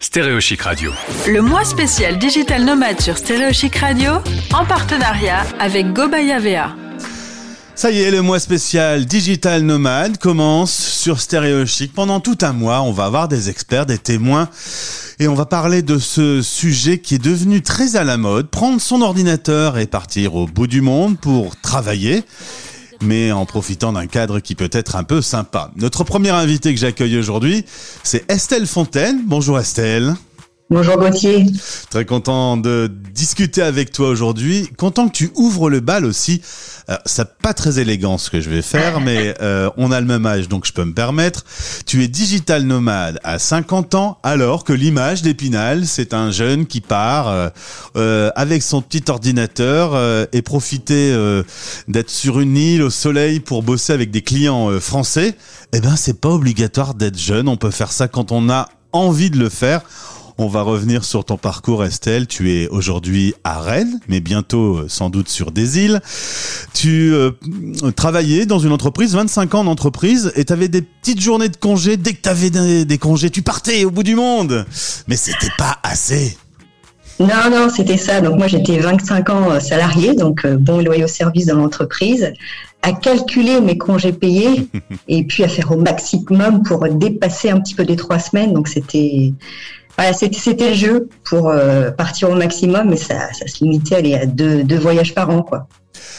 Stéréochic Radio. Le mois spécial Digital Nomade sur Stéréochic Radio, en partenariat avec Gobaya VA. Ça y est, le mois spécial Digital Nomade commence sur Stéréochic. Pendant tout un mois, on va avoir des experts, des témoins. Et on va parler de ce sujet qui est devenu très à la mode, prendre son ordinateur et partir au bout du monde pour travailler mais en profitant d'un cadre qui peut être un peu sympa. Notre premier invité que j'accueille aujourd'hui, c'est Estelle Fontaine. Bonjour Estelle. Bonjour Gauthier. Très content de discuter avec toi aujourd'hui. Content que tu ouvres le bal aussi. Euh, c'est pas très élégant ce que je vais faire, mais euh, on a le même âge, donc je peux me permettre. Tu es digital nomade à 50 ans, alors que l'image d'Épinal, c'est un jeune qui part euh, euh avec son petit ordinateur et profiter d'être sur une île au soleil pour bosser avec des clients français. Eh ben, c'est pas obligatoire d'être jeune. On peut faire ça quand on a envie de le faire. On va revenir sur ton parcours, Estelle. Tu es aujourd'hui à Rennes, mais bientôt euh, sans doute sur des îles. Tu euh, travaillais dans une entreprise, 25 ans d'entreprise, et tu avais des petites journées de congés. Dès que tu avais des, congés, tu partais au bout du monde. Mais c'était pas assez. Non, non, c'était ça. Donc moi, j'étais 25 ans euh, salarié, donc bon et loyal service dans l'entreprise, à calculer mes congés payés et puis à faire au maximum pour dépasser un petit peu des trois semaines. Donc c'était c'était le jeu pour euh, partir au maximum, mais ça, ça se limitait à, aller à deux, deux, voyages par an, quoi.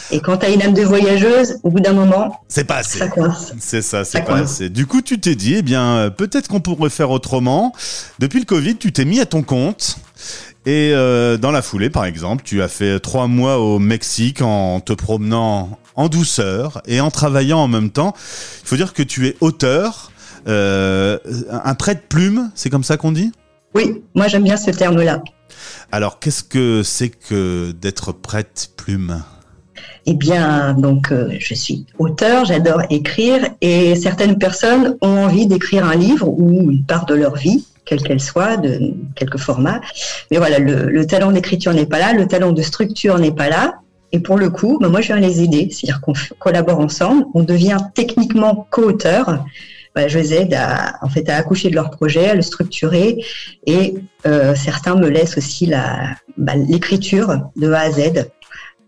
Et quand tu as une âme de voyageuse, au bout d'un moment, c'est pas assez. Ça coince. C'est ça, c'est pas assez. Du coup, tu t'es dit, eh bien, euh, peut-être qu'on pourrait faire autrement. Depuis le Covid, tu t'es mis à ton compte. Et euh, dans la foulée, par exemple, tu as fait trois mois au Mexique en te promenant en douceur et en travaillant en même temps. Il faut dire que tu es auteur, euh, un prêt-plume, c'est comme ça qu'on dit? Oui, moi j'aime bien ce terme-là. Alors, qu'est-ce que c'est que d'être prête plume? Eh bien, donc, euh, je suis auteur, j'adore écrire, et certaines personnes ont envie d'écrire un livre ou une part de leur vie, quelle qu'elle soit, de quelque format. Mais voilà, le, talent d'écriture n'est pas là, le talent de structure n'est pas là. Et pour le coup, ben, moi, je viens les aider, c'est-à-dire qu'on collabore ensemble, on devient techniquement co-auteur. Bah, je les aide à, en fait, à accoucher de leur projet, à le structurer. Et euh, certains me laissent aussi bah, l'écriture de A à Z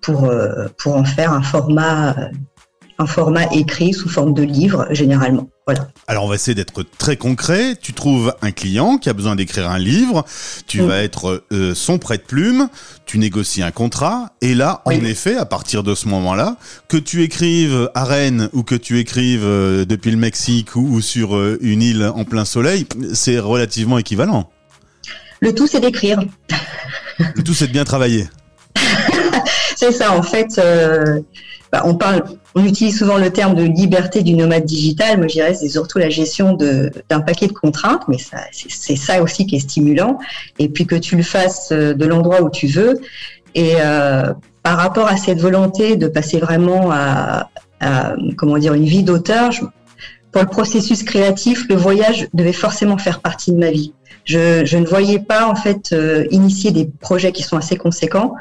pour, euh, pour en faire un format un format écrit sous forme de livre généralement. Voilà. Alors on va essayer d'être très concret. Tu trouves un client qui a besoin d'écrire un livre, tu mm. vas être euh, son prêt de plume, tu négocies un contrat, et là, en effet, à partir de ce moment-là, que tu écrives à Rennes ou que tu écrives euh, depuis le Mexique ou, sur euh, une île en plein soleil, c'est relativement équivalent. Le tout, c'est d'écrire. Le tout, c'est de bien travailler. c'est ça, en fait. Bah, on parle on utilise souvent le terme de liberté du nomade digital. Moi, je dirais c'est surtout la gestion d'un paquet de contraintes, mais c'est ça aussi qui est stimulant. Et puis que tu le fasses euh, de l'endroit où tu veux. Et euh, par rapport à cette volonté de passer vraiment à, comment dire une vie d'auteur, pour le processus créatif, le voyage devait forcément faire partie de ma vie. Je, je ne voyais pas en fait euh, initier des projets qui sont assez conséquents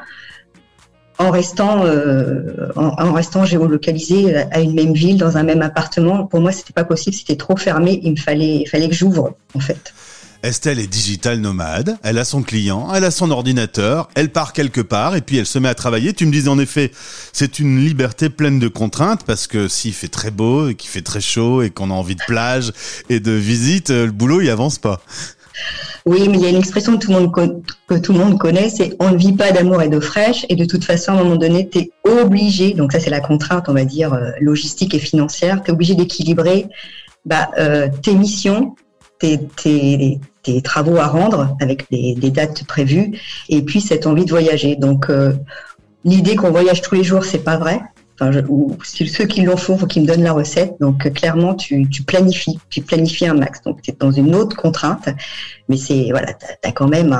en restant, euh, en, restant géolocalisé à une même ville, dans un même appartement. Pour moi, c'était pas possible, c'était trop fermé. Il me fallait, il fallait que j'ouvre, en fait. Estelle est digital nomade, elle a son client, elle a son ordinateur, elle part quelque part et puis elle se met à travailler. Tu me disais en effet, c'est une liberté pleine de contraintes parce que s'il fait très beau et qu'il fait très chaud et qu'on a envie de plage et de visite, le boulot il avance pas. Oui, mais il y a une expression que tout le monde, connaît, c'est on ne vit pas d'amour et d'eau fraîche, et de toute façon, à un moment donné, tu es obligé, donc ça c'est la contrainte, on va dire, euh, logistique et financière, tu es obligé d'équilibrer bah, euh, tes missions, tes, travaux à rendre avec des, des, dates prévues, et puis cette envie de voyager. Donc, euh, l'idée qu'on voyage tous les jours, c'est pas vrai ou ceux qui l'ont font, faut qu'ils me donnent la recette. Donc euh, clairement, tu, planifies, tu planifies un max. Donc tu es dans une autre contrainte, mais c'est voilà, tu as, quand même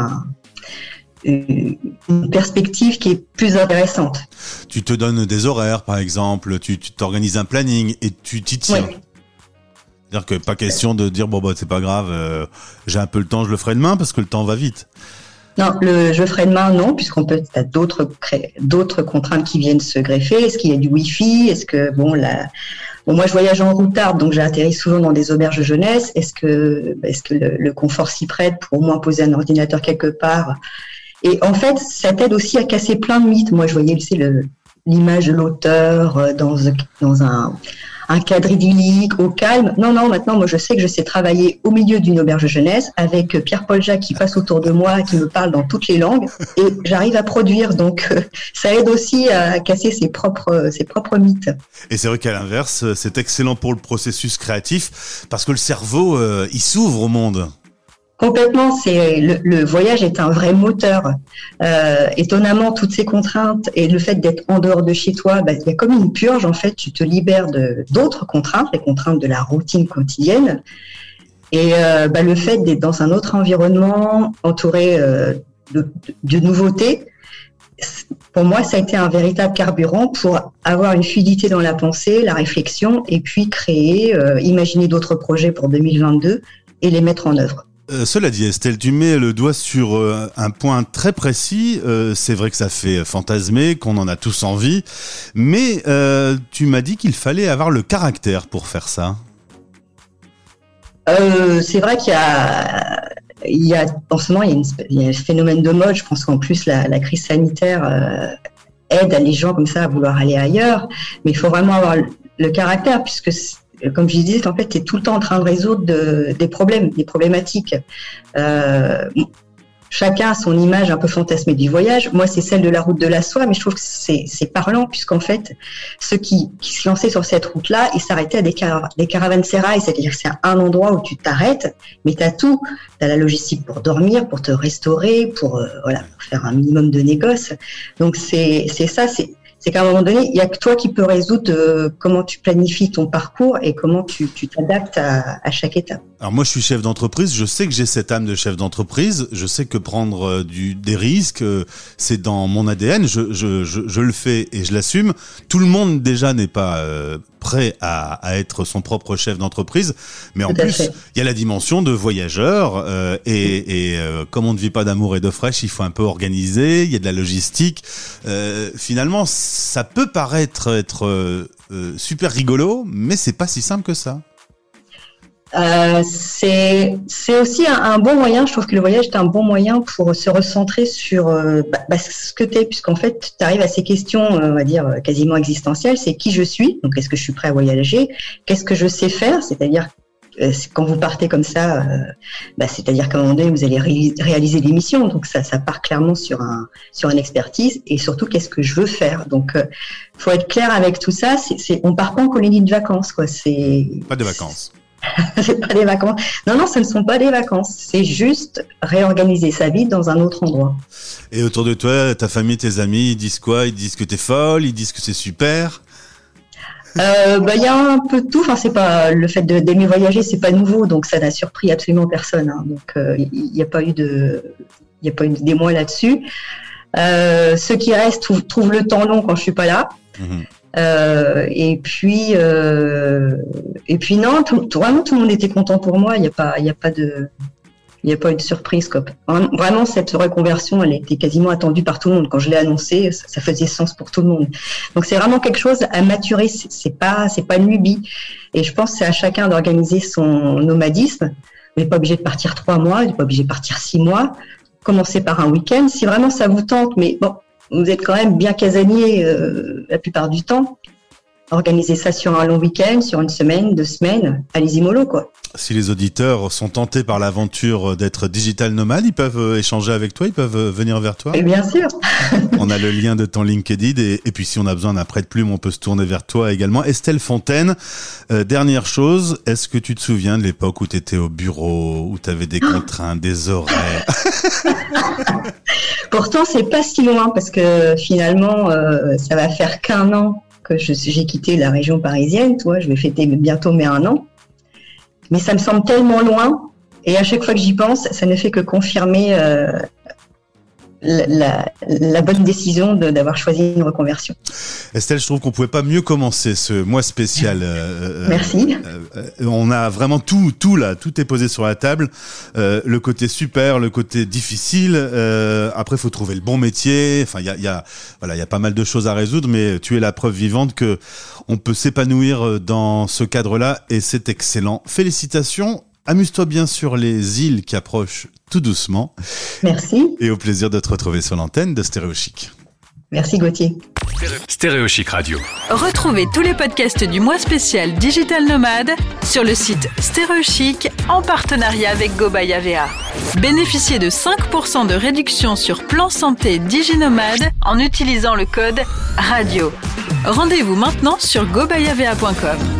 une perspective qui est plus intéressante. Tu te donnes des horaires, par exemple, tu t'organises un planning et tu t'y tiens. C'est-à-dire que pas question de dire bon bah c'est pas grave, euh, j'ai un peu le temps, je le ferai demain parce que le temps va vite. Non, le je ferai demain, non, puisqu'on peut, as d'autres, contraintes qui viennent se greffer. Est-ce qu'il y a du Wi-Fi? Est-ce que, bon, la, moi, je voyage en routard, donc j'atterris souvent dans des auberges de jeunesse. Est-ce que, est-ce que le, confort s'y prête pour au moins poser un ordinateur quelque part? Et en fait, ça t'aide aussi à casser plein de mythes. Moi, je voyais, l'image de l'auteur euh, dans, dans un, un cadre idyllique, au calme. Non, non, maintenant, moi, je sais que je sais travailler au milieu d'une auberge jeunesse avec Pierre-Paul Jacques qui passe autour de moi, qui me parle dans toutes les langues, et j'arrive à produire. Donc, euh, ça aide aussi à casser ses propres, ses propres mythes. Et c'est vrai qu'à l'inverse, c'est excellent pour le processus créatif, parce que le cerveau, euh, il s'ouvre au monde. Complètement, c'est le, voyage est un vrai moteur. Euh, étonnamment, toutes ces contraintes et le fait d'être en dehors de chez toi, bah, il y a comme une purge en fait. Tu te libères de d'autres contraintes, les contraintes de la routine quotidienne, et euh, bah, le fait d'être dans un autre environnement, entouré euh, de, de, nouveautés. Pour moi, ça a été un véritable carburant pour avoir une fluidité dans la pensée, la réflexion, et puis créer, euh, imaginer d'autres projets pour 2022 et les mettre en œuvre. Euh, cela dit, Estelle, tu mets le doigt sur euh, un point très précis. Euh, c'est vrai que ça fait fantasmer, qu'on en a tous envie, mais tu m'as dit qu'il fallait avoir le caractère pour faire ça. c'est vrai qu'il y a, il y a, en ce moment, il y a, un phénomène de mode. Je pense qu'en plus, la, la, crise sanitaire aide les gens comme ça à vouloir aller ailleurs. Mais il faut vraiment avoir le caractère, puisque comme je disais, en fait, tu es tout le temps en train de résoudre des problèmes, des problématiques. Euh, chacun a son image un peu fantasmée du voyage. Moi, c'est celle de la route de la soie, mais je trouve que c'est parlant, puisqu'en fait, ceux qui, se lançaient sur cette route-là, ils s'arrêtaient à des, car des c'est-à-dire que c'est un endroit où tu t'arrêtes, mais tu as tout. Tu as la logistique pour dormir, pour te restaurer, pour, euh, voilà, pour faire un minimum de négoce. Donc, c'est ça, c'est c'est qu'à un moment donné, il n'y a que toi qui peux résoudre euh, comment tu planifies ton parcours et comment tu t'adaptes à, à, chaque étape. Alors moi, je suis chef d'entreprise. Je sais que j'ai cette âme de chef d'entreprise. Je sais que prendre euh, du, des risques, euh, c'est dans mon ADN. Je, je, je, je, le fais et je l'assume. Tout le monde déjà n'est pas prêt à, à, être son propre chef d'entreprise. Mais en plus, il y a la dimension de voyageur. Euh, et, et euh, comme on ne vit pas d'amour et de fraîche, il faut un peu organiser. Il y a de la logistique. Euh, finalement, ça peut paraître être euh, super rigolo, mais c'est pas si simple que ça. Euh, c'est aussi un, bon moyen, je trouve que le voyage est un bon moyen pour se recentrer sur euh, bah, ce que tu es, puisqu'en fait, tu arrives à ces questions, euh, on va dire, quasiment existentielles, c'est qui je suis, donc est-ce que je suis prêt à voyager, qu'est-ce que je sais faire, c'est-à-dire euh, quand vous partez comme ça, bah, c'est-à-dire qu'à un moment donné, vous allez réaliser des missions, donc ça, ça part clairement sur un sur une expertise, et surtout, qu'est-ce que je veux faire, donc faut être clair avec tout ça, c'est on part pas en colonie de vacances, quoi, c'est... Pas de vacances c'est pas des vacances. Non, non, ce ne sont pas des vacances. C'est juste réorganiser sa vie dans un autre endroit. Et autour de toi, ta famille, tes amis, ils disent quoi? Ils disent que t'es folle, ils disent que c'est super. Euh, bah, il y a un peu de tout. Enfin, c'est pas le fait d'aimer voyager, c'est pas nouveau, donc ça n'a surpris absolument personne. Hein. Donc, il euh, n'y a pas eu de, il a pas eu d'émoi là-dessus. Euh, ceux qui restent trouvent, le temps long quand je suis pas là. Mhm. Euh, et puis, euh, et puis non, vraiment tout le monde était content pour moi. Il n'y a pas, il y a pas de, il n'y a pas eu de surprise. Quoi. Vraiment, cette reconversion, elle était quasiment attendue par tout le monde. Quand je l'ai annoncé, ça, faisait sens pour tout le monde. Donc c'est vraiment quelque chose à maturer. C'est pas, c'est pas une lubie. Et je pense c'est à chacun d'organiser son nomadisme. On n'est pas obligé de partir trois mois, on n'est pas obligé de partir six mois. Commencer par un week-end, si vraiment ça vous tente. Mais bon, vous êtes quand même bien casanier euh, la plupart du temps. Organisez ça sur un long week-end, sur une semaine, deux semaines, allez-y mollo quoi. Si les auditeurs sont tentés par l'aventure d'être digital nomade, ils peuvent euh, échanger avec toi, ils peuvent euh, venir vers toi. Et bien sûr. on a le lien de ton LinkedIn et, et puis si on a besoin d'un prêt de plume, on peut se tourner vers toi également. Estelle Fontaine, dernière chose, est-ce que tu te souviens de l'époque où tu étais au bureau, où tu avais des contraintes, des horaires? Pourtant, c'est pas si loin parce que finalement, euh, ça va faire qu'un an j'ai quitté la région parisienne. Toi, je vais fêter bientôt mes un an. Mais ça me semble tellement loin. Et à chaque fois que j'y pense, ça ne fait que confirmer euh, la, la, bonne décision d'avoir choisi une reconversion. Estelle, je trouve qu'on pouvait pas mieux commencer ce mois spécial. Euh, Merci. Euh, on a vraiment tout, tout là, tout est posé sur la table. Euh, le côté super, le côté difficile. après, il faut trouver le bon métier. Enfin, il y a, y a, voilà, il y a pas mal de choses à résoudre, mais tu es la preuve vivante que on peut s'épanouir dans ce cadre-là et c'est excellent. Félicitations Amuse-toi bien sur les îles qui approchent tout doucement. Merci. Et au plaisir de te retrouver sur l'antenne de Stéréo Chic. Merci Gauthier. Stéréo Chic Radio. Retrouvez tous les podcasts du mois spécial Digital Nomade sur le site Stéréo Chic en partenariat avec GoBayavea. Bénéficiez de 5% de réduction sur plan santé DigiNomade en utilisant le code RADIO. Rendez-vous maintenant sur gobayavea.com.